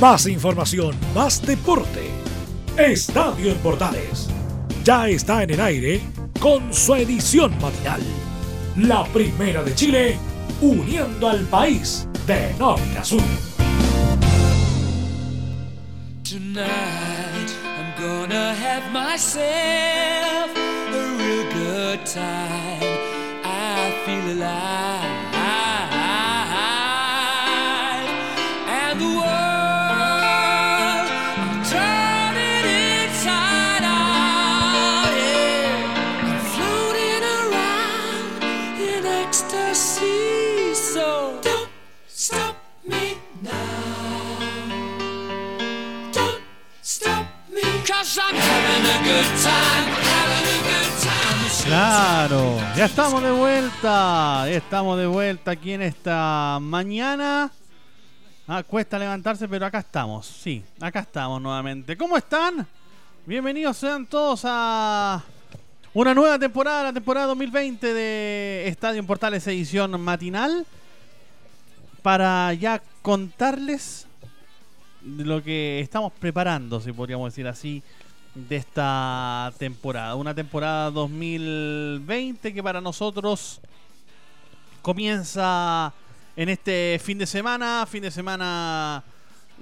Más información, más deporte. Estadio en Portales. Ya está en el aire con su edición matinal. La primera de Chile, uniendo al país de norte a sur. Tonight I'm gonna have myself a real good time. I feel. Claro, ya estamos de vuelta, ya estamos de vuelta aquí en esta mañana. Ah, cuesta levantarse, pero acá estamos, sí, acá estamos nuevamente. ¿Cómo están? Bienvenidos sean todos a una nueva temporada, la temporada 2020 de Estadio Portales edición matinal. Para ya contarles lo que estamos preparando, si podríamos decir así, de esta temporada. Una temporada 2020 que para nosotros comienza en este fin de semana, fin de semana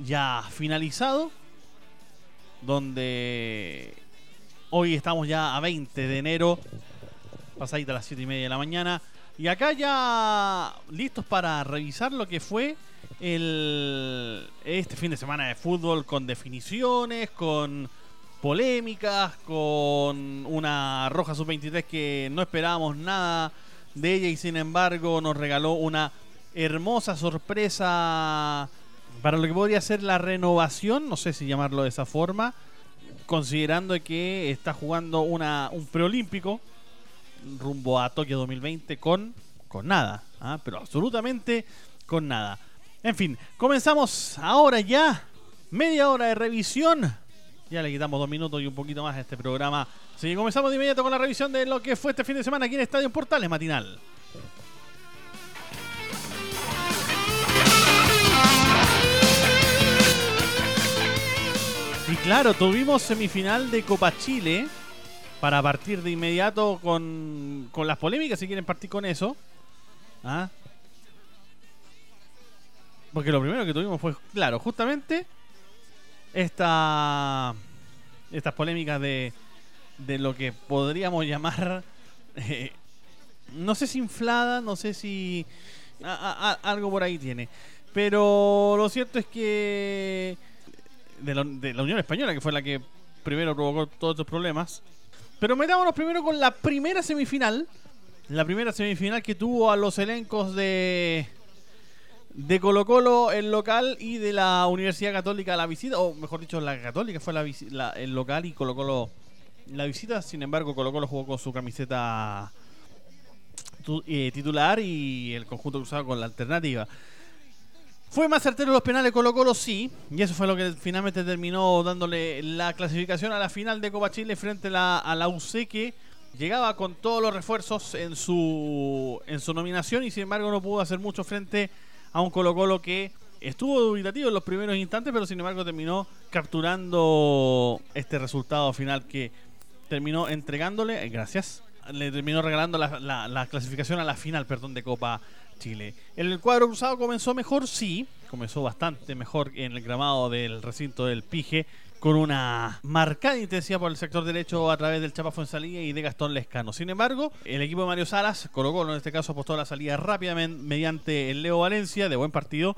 ya finalizado, donde hoy estamos ya a 20 de enero, pasadita a las 7 y media de la mañana, y acá ya listos para revisar lo que fue el este fin de semana de fútbol con definiciones, con polémicas, con una Roja Sub-23 que no esperábamos nada de ella y sin embargo nos regaló una hermosa sorpresa para lo que podría ser la renovación, no sé si llamarlo de esa forma, considerando que está jugando una, un preolímpico rumbo a Tokio 2020 con, con nada, ¿ah? pero absolutamente con nada. En fin, comenzamos ahora ya, media hora de revisión. Ya le quitamos dos minutos y un poquito más a este programa. Así que comenzamos de inmediato con la revisión de lo que fue este fin de semana aquí en Estadio Portales Matinal. Y claro, tuvimos semifinal de Copa Chile para partir de inmediato con, con las polémicas, si quieren partir con eso. ¿Ah? Porque lo primero que tuvimos fue, claro, justamente esta, estas polémicas de, de lo que podríamos llamar, eh, no sé si inflada, no sé si algo por ahí tiene. Pero lo cierto es que de la Unión Española, que fue la que primero provocó todos estos problemas. Pero metámonos primero con la primera semifinal. La primera semifinal que tuvo a los elencos de, de Colo Colo el local y de la Universidad Católica la visita, o mejor dicho, la Católica fue la, la- el local y Colo Colo la visita. Sin embargo, Colo Colo jugó con su camiseta eh, titular y el conjunto cruzado con la alternativa. Fue más certero los penales Colo Colo, sí, y eso fue lo que finalmente terminó dándole la clasificación a la final de Copa Chile frente a la, a la UC que llegaba con todos los refuerzos en su, en su nominación y sin embargo no pudo hacer mucho frente a un Colo Colo que estuvo dubitativo en los primeros instantes, pero sin embargo terminó capturando este resultado final que terminó entregándole, eh, gracias, le terminó regalando la, la- la clasificación a la final, perdón, de Copa Chile. El cuadro cruzado comenzó mejor, sí, comenzó bastante mejor en el gramado del recinto del Pige, con una marcada intensidad por el sector derecho a través del Chapa Fuensalía y de Gastón Lescano. Sin embargo, el equipo de Mario Salas, Colo Colo en este caso, apostó a la salida rápidamente mediante el Leo Valencia, de buen partido,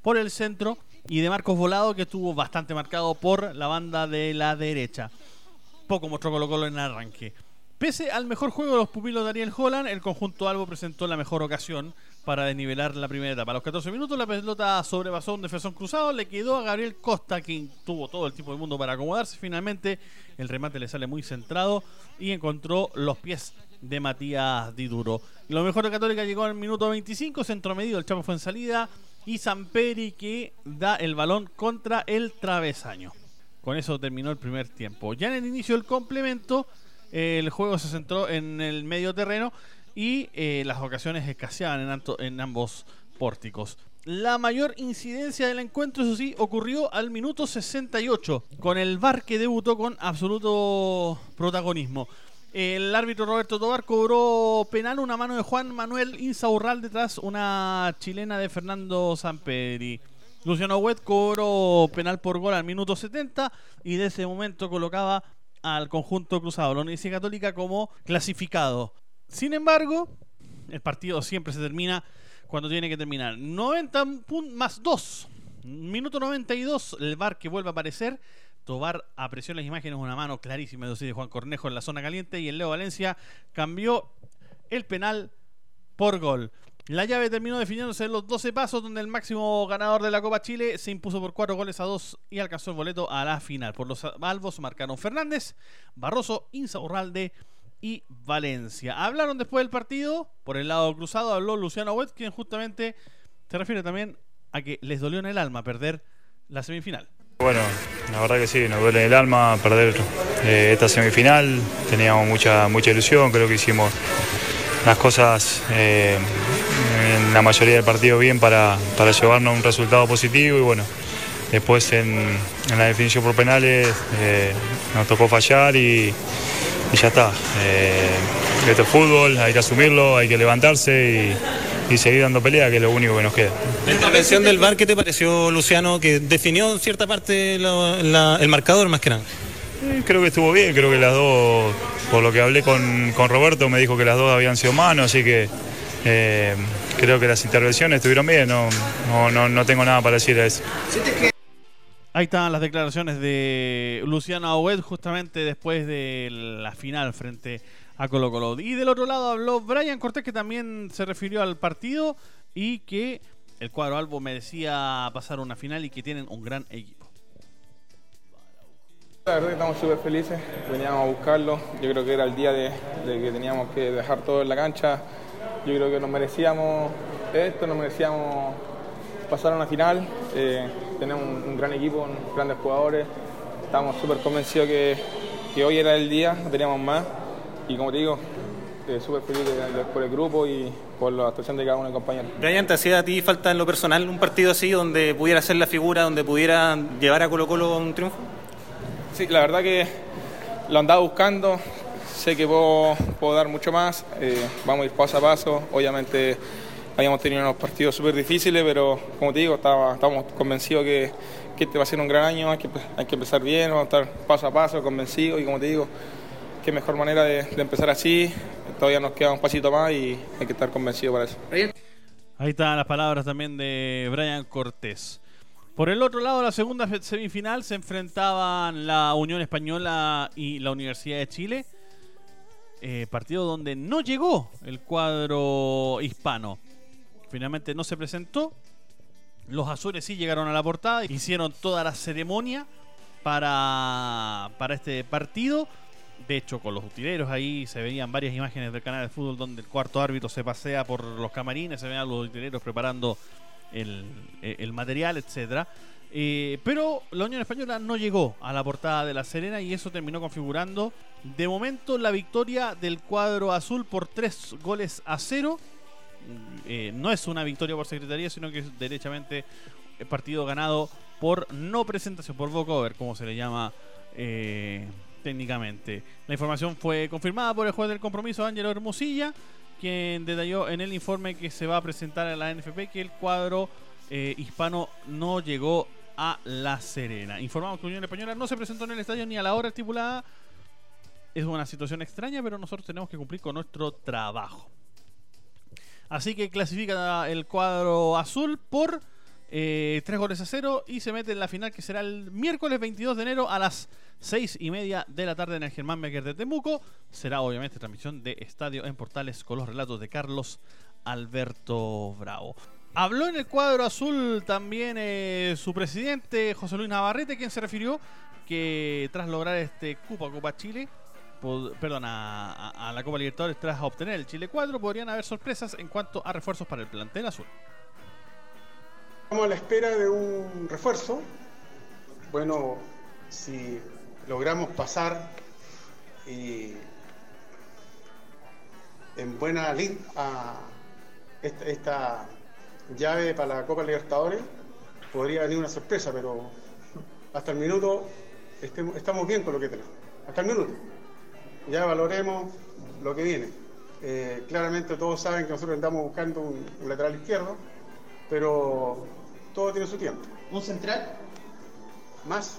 por el centro, y de Marcos Volado, que estuvo bastante marcado por la banda de la derecha poco mostró Colo Colo en el arranque. Pese al mejor juego de los pupilos de Ariel Holland, el conjunto Albo presentó la mejor ocasión para desnivelar la primera etapa. A los 14 minutos la pelota sobrepasó un defensor cruzado, le quedó a Gabriel Costa, quien tuvo todo el tiempo del mundo para acomodarse. Finalmente el remate le sale muy centrado y encontró los pies de Matías Diduro. Lo mejor de Católica llegó al minuto 25, centro medio, el Chapo fue en salida y Samperi que da el balón contra el travesaño. Con eso terminó el primer tiempo. Ya en el inicio del complemento, el juego se centró en el medio terreno y eh, las ocasiones escaseaban en, ambos pórticos. La mayor incidencia del encuentro, eso sí, ocurrió al minuto 68, con el VAR que debutó con absoluto protagonismo. El árbitro Roberto Tobar cobró penal una mano de Juan Manuel Insaurral tras una chilena de Fernando Sampedri. Luciano Huet cobró penal por gol al minuto 70 y de ese momento colocaba al conjunto cruzado, la Universidad Católica, como clasificado. Sin embargo, el partido siempre se termina cuando tiene que terminar. 90 más 2. Minuto 92, el VAR que vuelve a aparecer. Tobar apreció las imágenes una mano clarísima de Juan Cornejo en la zona caliente y el Leo Valencia cambió el penal por gol. La llave terminó definiéndose en los 12 pasos, donde el máximo ganador de la Copa Chile se impuso por 4 goles a 2 y alcanzó el boleto a la final. Por los albos marcaron Fernández, Barroso, Insaurralde y Valencia. Hablaron después del partido, por el lado cruzado habló Luciano Wet, quien justamente se refiere también a que les dolió en el alma perder la semifinal. Bueno, la verdad que sí, nos duele el alma perder eh, esta semifinal. Teníamos mucha, mucha ilusión, creo que hicimos las cosas eh, en la mayoría del partido bien para, para llevarnos un resultado positivo y bueno, después en, la definición por penales eh, nos tocó fallar y, ya está. Eh, esto es fútbol, hay que asumirlo, hay que levantarse y, seguir dando pelea, que es lo único que nos queda. La intervención del VAR, ¿qué te pareció, Luciano, que definió en cierta parte el marcador más que nada? Creo que estuvo bien, creo que las dos, por lo que hablé con, Roberto, me dijo que las dos habían sido manos, así que eh, creo que las intervenciones estuvieron bien, no, no, tengo nada para decir a eso. Ahí están las declaraciones de Luciano Aoued justamente después de la final frente a Colo Colo. Y del otro lado habló Brian Cortés que también se refirió al partido y que el cuadro Albo merecía pasar una final y que tienen un gran equipo. La verdad que estamos súper felices, veníamos a buscarlo, yo creo que era el día de, que teníamos que dejar todo en la cancha, yo creo que nos merecíamos esto, nos merecíamos pasar a una final, eh, tenemos un, gran equipo, grandes jugadores, estamos súper convencidos que, hoy era el día, no teníamos más. Y como te digo, eh, súper feliz por el grupo y por la actuación de cada uno de los compañeros. Brian, ¿te hacía a ti falta en lo personal un partido así donde pudiera ser la figura, donde pudiera llevar a Colo Colo a un triunfo? Sí, la verdad que lo andaba buscando, sé que puedo, dar mucho más, eh, vamos a ir paso a paso, obviamente habíamos tenido unos partidos súper difíciles, pero como te digo, estaba, estamos convencidos que, este va a ser un gran año, hay que, hay que empezar bien, vamos a estar paso a paso, convencidos y como te digo, qué mejor manera de, empezar así, todavía nos queda un pasito más y hay que estar convencidos para eso. Ahí están las palabras también de Brian Cortés. Por el otro lado, la segunda semifinal se enfrentaban la Unión Española y la Universidad de Chile. Eh, partido donde no llegó el cuadro hispano. Finalmente no se presentó. Los azules sí llegaron a la portada. Hicieron toda la ceremonia para, para este partido. De hecho, con los utileros ahí se veían varias imágenes del canal de fútbol donde el cuarto árbitro se pasea por los camarines, se veían los utileros preparando el, material, etcétera. Eh, pero la Unión Española no llegó a la portada de La Serena y eso terminó configurando de momento la victoria del cuadro azul por tres goles a cero. Eh, no es una victoria por secretaría, sino que es derechamente el partido ganado por no presentación, por walkover, como se le llama eh, técnicamente. La información fue confirmada por el juez del compromiso, Ángelo Hermosilla quien detalló en el informe que se va a presentar a la NFP que el cuadro eh, hispano no llegó a La Serena. Informamos que Unión Española no se presentó en el estadio ni a la hora estipulada. Es una situación extraña, pero nosotros tenemos que cumplir con nuestro trabajo. Así que clasifica el cuadro azul por eh, 3 goles a 0 y se mete en la final que será el miércoles 22 de enero a las 6 y media de la tarde en el Germán Becker de Temuco. Será obviamente transmisión de Estadio en Portales con los relatos de Carlos Alberto Bravo. Habló en el cuadro azul también eh, su presidente José Luis Navarrete, quien se refirió que tras lograr este Cupa Copa Chile, perdón, a, la Copa Libertadores tras obtener el Chile 4, podrían haber sorpresas en cuanto a refuerzos para el plantel azul. Estamos a la espera de un refuerzo. Bueno, si logramos pasar y en buena línea a esta, llave para la Copa Libertadores, podría venir una sorpresa, pero hasta el minuto estamos bien con lo que tenemos. Hasta el minuto. Ya valoremos lo que viene. Eh, claramente todos saben que nosotros andamos buscando un, lateral izquierdo, pero todo tiene su tiempo. ¿Un central? ¿Más?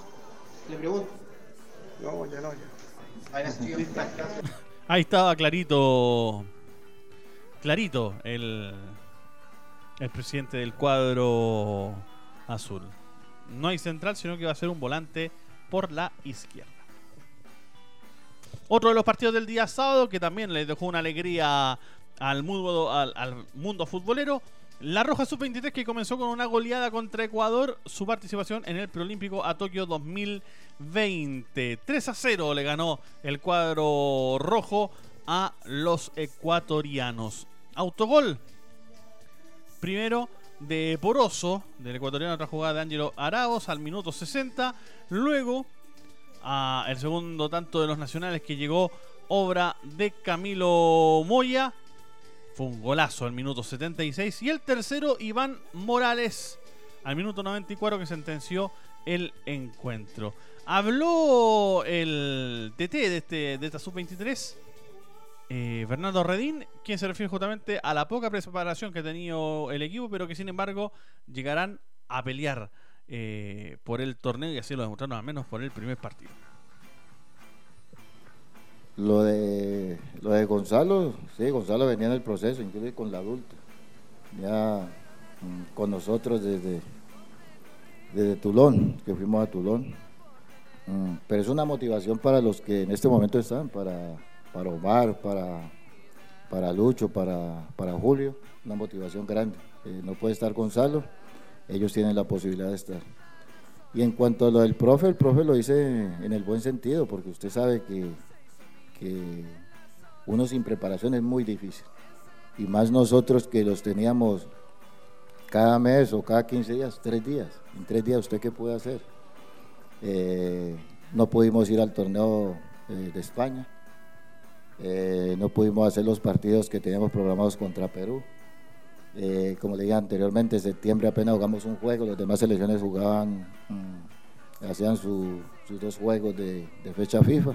Le pregunto. No, ya no, ya. Ahí estaba clarito. Clarito el, el presidente del cuadro azul. No hay central, sino que va a ser un volante por la izquierda. Otro de los partidos del día sábado que también le dejó una alegría al mundo, al, mundo futbolero. La Roja Sub-23 que comenzó con una goleada contra Ecuador, su participación en el Preolímpico a Tokio 2020. 3 a 0 le ganó el cuadro rojo a los ecuatorianos. Autogol. Primero de Poroso, del ecuatoriano, otra jugada de Ángelo Araos al minuto 60. Luego, el segundo tanto de los nacionales que llegó, obra de Camilo Moya. Fue un golazo al minuto 76. Y el tercero, Iván Morales, al minuto 94 que sentenció el encuentro. Habló el TT de, este, de esta sub-23 eh, Fernando Redín, quien se refiere justamente a la poca preparación que ha tenido el equipo, pero que sin embargo llegarán a pelear eh, por el torneo y así lo demostraron al menos por el primer partido. Lo de, lo de Gonzalo, sí, Gonzalo venía en el proceso, incluso con la adulta. Ya mm, con nosotros desde, desde Tulón, que fuimos a Tulón. Mm, pero es una motivación para los que en este momento están, para para Omar, para, para Lucho, para, para Julio, una motivación grande. Eh, no puede estar Gonzalo, ellos tienen la posibilidad de estar. Y en cuanto a lo del profe, el profe lo dice en el buen sentido, porque usted sabe que, que uno sin preparación es muy difícil. Y más nosotros que los teníamos cada mes o cada 15 días, tres días. En tres días, ¿usted qué puede hacer? Eh, no pudimos ir al torneo eh, de España eh, no pudimos hacer los partidos que teníamos programados contra Perú. Eh, como le dije anteriormente, en septiembre apenas jugamos un juego, las demás selecciones jugaban, mm, hacían sus dos juegos de, fecha FIFA.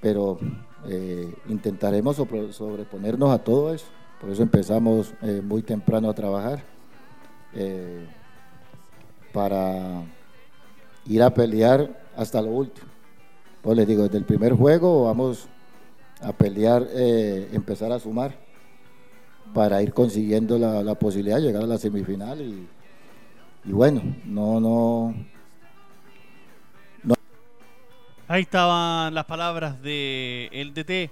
Pero eh, intentaremos sobreponernos a todo eso. Por eso empezamos muy temprano a trabajar para ir a pelear hasta lo último. Pues les digo, desde el primer juego vamos a pelear, eh, empezar a sumar para ir consiguiendo la, posibilidad de llegar a la semifinal y, bueno, no, no, Ahí estaban las palabras de el DT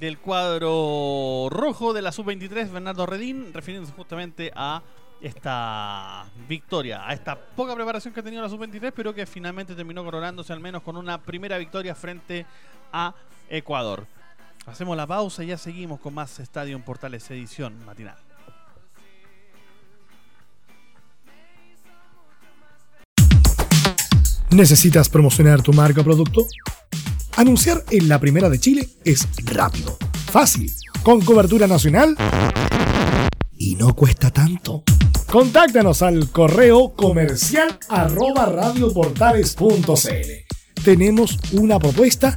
del cuadro rojo de la sub-23, Bernardo Redín, refiriéndose justamente a esta victoria, a esta poca preparación que ha tenido la sub-23, pero que finalmente terminó coronándose al menos con una primera victoria frente a Ecuador. Hacemos la pausa y ya seguimos con más Estadio en Portales edición matinal. ¿Necesitas promocionar tu marca o producto? Anunciar en la primera de Chile es rápido, fácil, con cobertura nacional y no cuesta tanto. Contáctanos al correo comercial arroba radioportales.cl. Tenemos una propuesta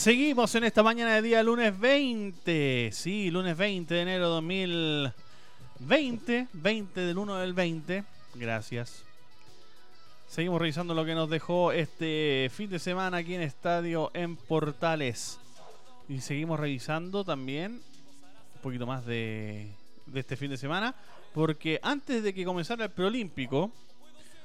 Seguimos en esta mañana de día lunes 20. Sí, lunes 20 de enero de 2020. 20 del 1 del 20. Gracias. Seguimos revisando lo que nos dejó este fin de semana aquí en Estadio en Portales. Y seguimos revisando también un poquito más de, este fin de semana. Porque antes de que comenzara el preolímpico,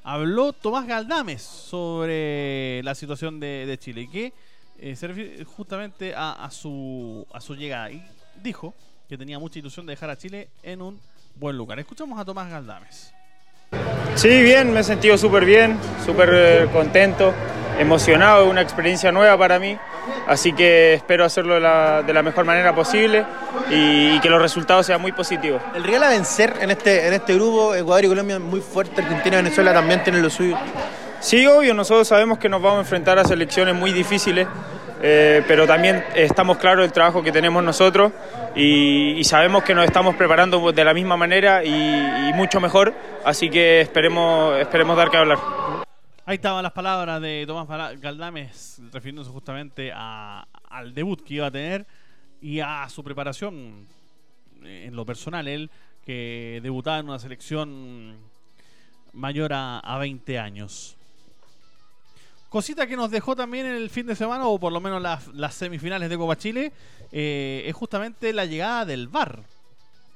habló Tomás Galdames sobre la situación de, de Chile. Y que eh, se refiere justamente a, a, su, a su llegada. Y dijo que tenía mucha ilusión de dejar a Chile en un buen lugar. Escuchamos a Tomás Galdames. Sí, bien, me he sentido súper bien, súper eh, contento, emocionado, es una experiencia nueva para mí, así que espero hacerlo de la, de la mejor manera posible y, y, que los resultados sean muy positivos. El rival a vencer en este, en este grupo, Ecuador y Colombia muy fuerte, Argentina y Venezuela también tienen lo suyo. Sí, obvio, nosotros sabemos que nos vamos a enfrentar a selecciones muy difíciles, eh, pero también estamos claros del trabajo que tenemos nosotros y, sabemos que nos estamos preparando de la misma manera y, mucho mejor, así que esperemos, esperemos dar que hablar. Ahí estaban las palabras de Tomás Galdames refiriéndose justamente a, al debut que iba a tener y a su preparación en lo personal, él que debutaba en una selección mayor a, a 20 años. Cosita que nos dejó también el fin de semana, o por lo menos las, semifinales de Copa Chile, eh, es justamente la llegada del VAR,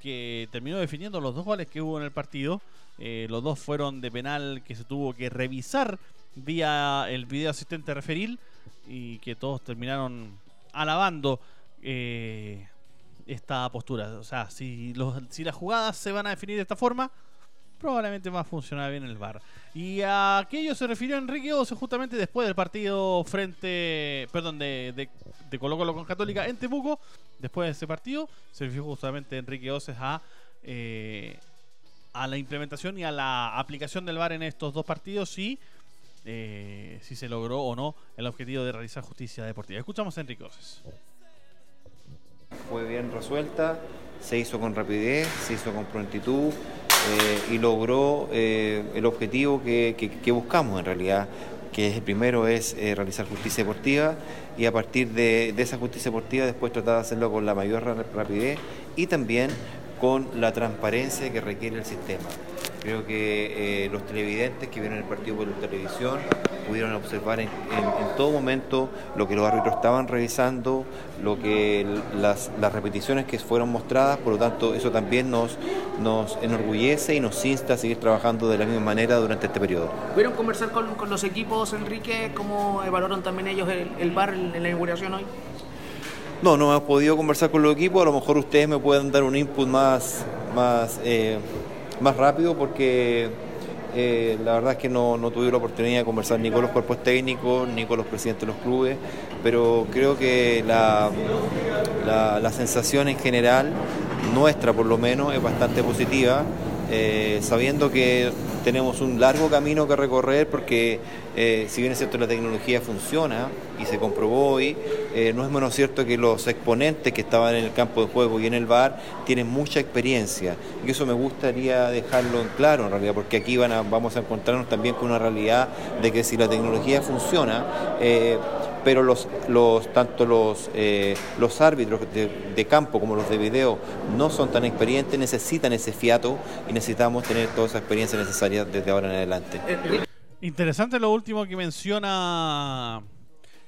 que terminó definiendo los dos goles que hubo en el partido. Eh, los dos fueron de penal que se tuvo que revisar vía el video asistente referil y que todos terminaron alabando eh, esta postura. O sea, si, los, si las jugadas se van a definir de esta forma, probablemente va a funcionar bien el VAR. Y a aquello se refirió Enrique Ose justamente después del partido frente, perdón, de, de, de Colo Colo con Católica en Temuco. Después de ese partido se refirió justamente Enrique Oces a, eh, a la implementación y a la aplicación del VAR en estos dos partidos y eh, si se logró o no el objetivo de realizar justicia deportiva. Escuchamos a Enrique Oces. Fue bien resuelta, se hizo con rapidez, se hizo con prontitud, eh, y logró eh, el objetivo que, buscamos en realidad, que es el primero es eh, realizar justicia deportiva y a partir de, esa justicia deportiva después tratar de hacerlo con la mayor rapidez y también con la transparencia que requiere el sistema. Creo que eh, los televidentes que vieron el partido por televisión pudieron observar en, en, en, todo momento lo que los árbitros estaban revisando, lo que las, las, repeticiones que fueron mostradas, por lo tanto eso también nos, nos enorgullece y nos insta a seguir trabajando de la misma manera durante este periodo. ¿Pudieron conversar con, con los equipos, Enrique? ¿Cómo evaluaron también ellos el, el VAR en la inauguración hoy? No, no hemos podido conversar con los equipos, a lo mejor ustedes me pueden dar un input más, más eh, más rápido porque eh, la verdad es que no, no, tuve la oportunidad de conversar ni con los cuerpos técnicos ni con los presidentes de los clubes, pero creo que la, la, la sensación en general, nuestra por lo menos, es bastante positiva, eh, sabiendo que tenemos un largo camino que recorrer porque eh, si bien es cierto la tecnología funciona y se comprobó hoy, eh, no es menos cierto que los exponentes que estaban en el campo de juego y en el bar tienen mucha experiencia. Y eso me gustaría dejarlo en claro en realidad porque aquí van vamos a encontrarnos también con una realidad de que si la tecnología funciona pero los, los tanto los, eh, los árbitros de, campo como los de video no son tan experientes, necesitan ese fiato y necesitamos tener toda esa experiencia necesaria desde ahora en adelante. Interesante lo último que menciona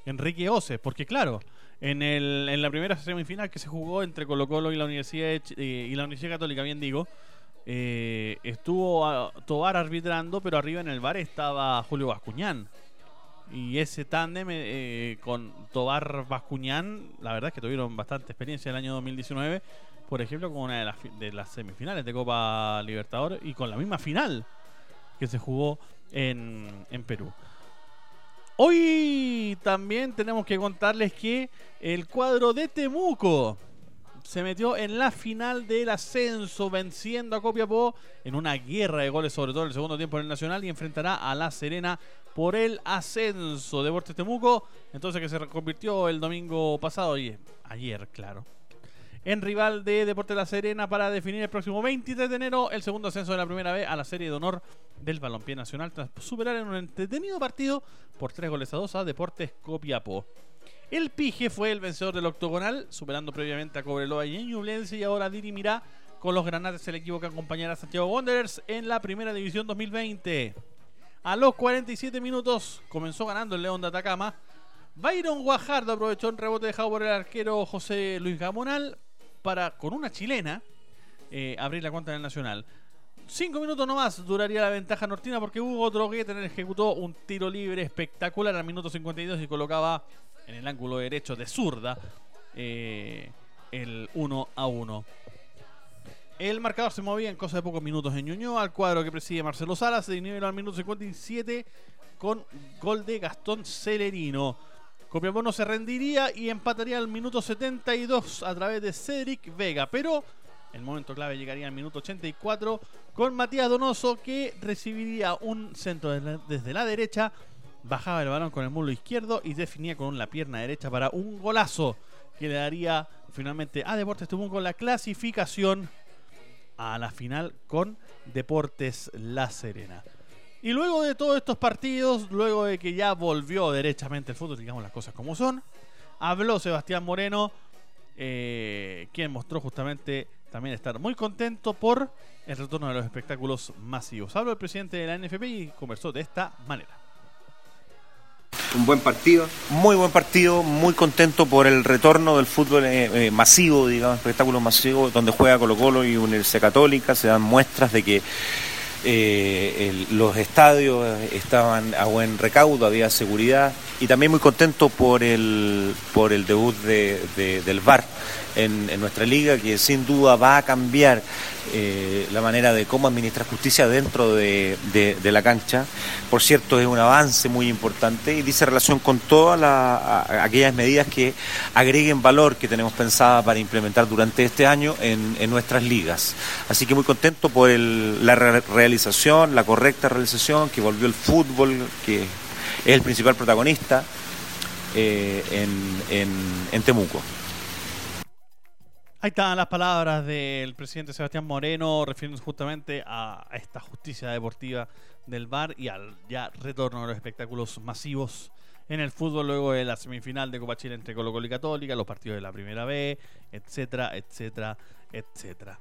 Enrique Ose, porque claro, en, el, en la primera semifinal que se jugó entre Colo Colo y la Universidad, eh, y la Universidad Católica, bien digo, eh, estuvo a, Tobar arbitrando, pero arriba en el bar estaba Julio Bascuñán. Y ese tándem eh, con Tobar Bascuñán, la verdad es que tuvieron bastante experiencia el año 2019, por ejemplo, con una de las, de las semifinales de Copa Libertadores y con la misma final que se jugó en, en Perú. Hoy también tenemos que contarles que el cuadro de Temuco se metió en la final del ascenso, venciendo a Copiapó en una guerra de goles, sobre todo en el segundo tiempo en el Nacional, y enfrentará a La Serena por el ascenso. Deportes Temuco, entonces que se convirtió el domingo pasado, y ayer, claro, en rival de Deportes La Serena para definir el próximo 23 de enero el segundo ascenso de la primera vez a la serie de honor del balompié nacional tras superar en un entretenido partido por tres goles a dos a Deportes Copiapó. El Pige fue el vencedor del octogonal, superando previamente a Cobreloa y Ñublense y ahora dirimirá con los granates el equipo que acompañará a Santiago Wanderers en la primera división 2020. A los 47 minutos comenzó ganando el León de Atacama. Byron Guajardo aprovechó un rebote dejado por el arquero José Luis Gamonal para, con una chilena, eh, abrir la cuenta en el Nacional. Cinco minutos nomás duraría la ventaja nortina porque Hugo Drogueten ejecutó un tiro libre espectacular al minuto 52 y colocaba en el ángulo derecho de zurda eh, el 1 a 1. El marcador se movía en cosa de pocos minutos en Ñuñoa. Al cuadro que preside Marcelo Salas se niveló al minuto 57 con gol de Gastón Celerino. Copiapó no se rendiría y empataría al minuto 72 a través de Cedric Vega. Pero el momento clave llegaría al minuto 84 con Matías Donoso que recibiría un centro desde la derecha bajaba el balón con el muslo izquierdo y definía con la pierna derecha para un golazo que le daría finalmente a Deportes Temuco la clasificación a la final con Deportes La Serena. Y luego de todos estos partidos, luego de que ya volvió derechamente el fútbol, digamos las cosas como son, habló Sebastián Moreno, eh, quien mostró justamente también estar muy contento por el retorno de los espectáculos masivos. Habló el presidente de la NFP y conversó de esta manera. Un buen partido. Muy buen partido, muy contento por el retorno del fútbol eh, eh, masivo, digamos, espectáculo masivo, donde juega Colo Colo y Universidad Católica. Se dan muestras de que eh, los estadios estaban a buen recaudo, había seguridad y también muy contento por el, por el debut de, del VAR en, nuestra liga, que sin duda va a cambiar eh, la manera de cómo administrar justicia dentro de, la cancha. Por cierto, es un avance muy importante y dice relación con todas aquellas medidas que agreguen valor que tenemos pensada para implementar durante este año en, nuestras ligas. Así que muy contento por la la correcta realización, que volvió el fútbol, que es el principal protagonista eh, en Temuco. Ahí están las palabras del presidente Sebastián Moreno refiriéndose justamente a, esta justicia deportiva del VAR y al ya retorno de los espectáculos masivos en el fútbol luego de la semifinal de Copa Chile entre Colo Colo y Católica, los partidos de la Primera B, etcétera, etcétera, etcétera.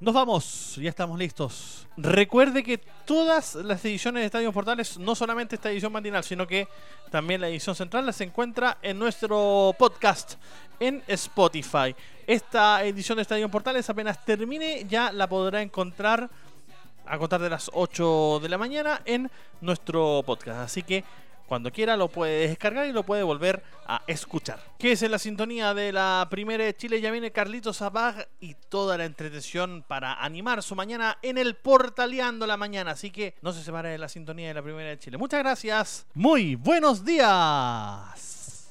Nos vamos, ya estamos listos. Recuerde que todas las ediciones de Estadio Portales, no solamente esta edición matinal, sino que también la edición central, se encuentra en nuestro podcast en Spotify. Esta edición de Estadio Portales apenas termine, ya la podrá encontrar a contar de las 8 de la mañana en nuestro podcast. Así que cuando quiera lo puede descargar y lo puede volver a escuchar. Que es en la sintonía de la primera de Chile. Ya viene Carlitos Zabag y toda la entretención para animar su mañana en el Portaleando la mañana. Así que no se separe de la sintonía de la primera de Chile. Muchas gracias. Muy buenos días.